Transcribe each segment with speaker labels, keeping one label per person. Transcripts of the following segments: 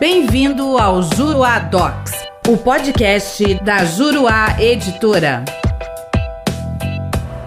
Speaker 1: Bem-vindo ao Juruá Docs, o podcast da Juruá Editora.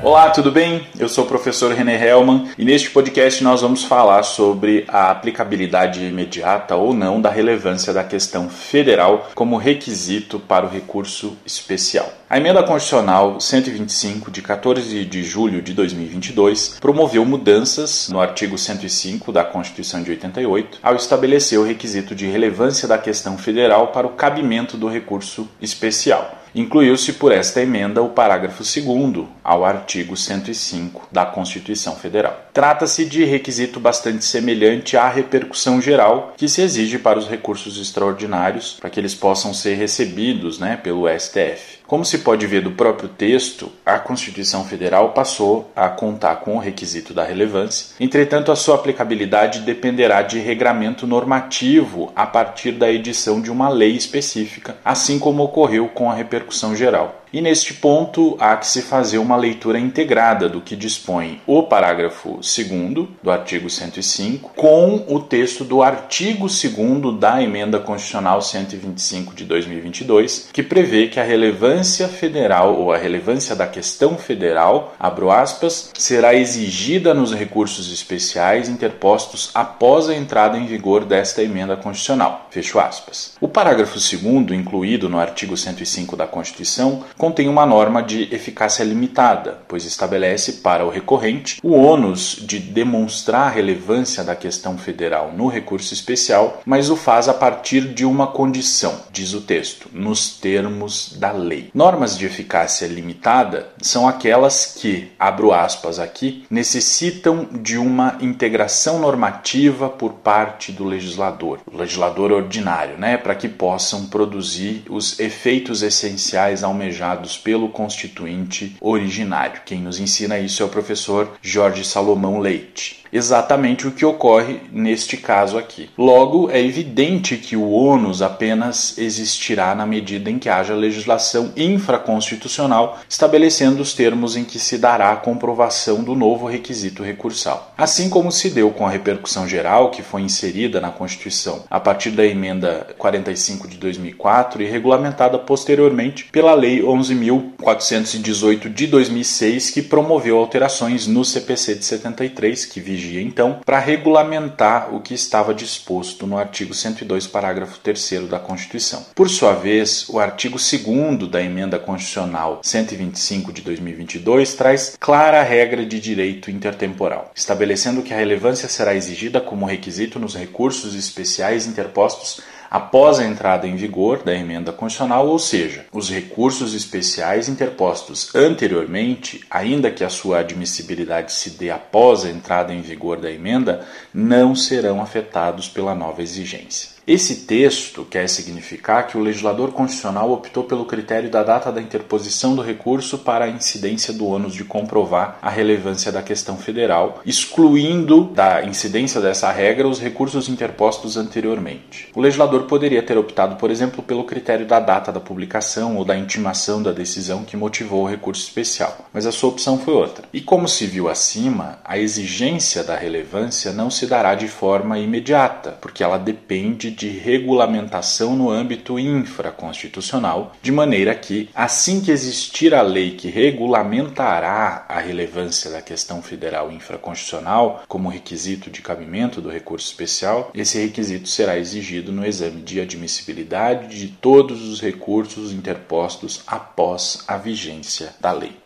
Speaker 2: Olá, tudo bem? Eu sou o professor René Hellman e neste podcast nós vamos falar sobre a aplicabilidade imediata ou não da relevância da questão federal como requisito para o recurso especial. A emenda constitucional 125 de 14 de julho de 2022 promoveu mudanças no artigo 105 da Constituição de 88 ao estabelecer o requisito de relevância da questão federal para o cabimento do recurso especial. Incluiu-se por esta emenda o parágrafo 2 ao artigo 105 da Constituição Federal. Trata-se de requisito bastante semelhante à repercussão geral que se exige para os recursos extraordinários, para que eles possam ser recebidos né, pelo STF. Como se pode ver do próprio texto, a Constituição Federal passou a contar com o requisito da relevância, entretanto, a sua aplicabilidade dependerá de regramento normativo a partir da edição de uma lei específica, assim como ocorreu com a repercussão geral. E neste ponto há que se fazer uma leitura integrada do que dispõe o parágrafo 2 do artigo 105 com o texto do artigo 2 da emenda constitucional 125 de 2022, que prevê que a relevância federal ou a relevância da questão federal, abro aspas, será exigida nos recursos especiais interpostos após a entrada em vigor desta emenda constitucional. Fecho aspas. O parágrafo 2 incluído no artigo 105 da Constituição contém uma norma de eficácia limitada, pois estabelece para o recorrente o ônus de demonstrar a relevância da questão federal no recurso especial, mas o faz a partir de uma condição, diz o texto, nos termos da lei. Normas de eficácia limitada são aquelas que, abro aspas aqui, necessitam de uma integração normativa por parte do legislador, o legislador ordinário, né, para que possam produzir os efeitos essenciais almejados pelo constituinte originário. Quem nos ensina isso é o professor Jorge Salomão Leite exatamente o que ocorre neste caso aqui. Logo, é evidente que o ônus apenas existirá na medida em que haja legislação infraconstitucional estabelecendo os termos em que se dará a comprovação do novo requisito recursal. Assim como se deu com a repercussão geral que foi inserida na Constituição a partir da emenda 45 de 2004 e regulamentada posteriormente pela Lei 11.418 de 2006, que promoveu alterações no CPC de 73, que vigia então, para regulamentar o que estava disposto no artigo 102, parágrafo 3 da Constituição. Por sua vez, o artigo 2 da Emenda Constitucional 125 de 2022 traz clara regra de direito intertemporal, estabelecendo que a relevância será exigida como requisito nos recursos especiais interpostos após a entrada em vigor da emenda constitucional, ou seja, os recursos especiais interpostos anteriormente, ainda que a sua admissibilidade se dê após a entrada em vigor da emenda, não serão afetados pela nova exigência. Esse texto quer significar que o legislador constitucional optou pelo critério da data da interposição do recurso para a incidência do ônus de comprovar a relevância da questão federal, excluindo da incidência dessa regra os recursos interpostos anteriormente. O legislador poderia ter optado, por exemplo, pelo critério da data da publicação ou da intimação da decisão que motivou o recurso especial, mas a sua opção foi outra. E como se viu acima, a exigência da relevância não se dará de forma imediata, porque ela depende de regulamentação no âmbito infraconstitucional, de maneira que, assim que existir a lei que regulamentará a relevância da questão federal infraconstitucional como requisito de cabimento do recurso especial, esse requisito será exigido no exame de admissibilidade de todos os recursos interpostos após a vigência da lei.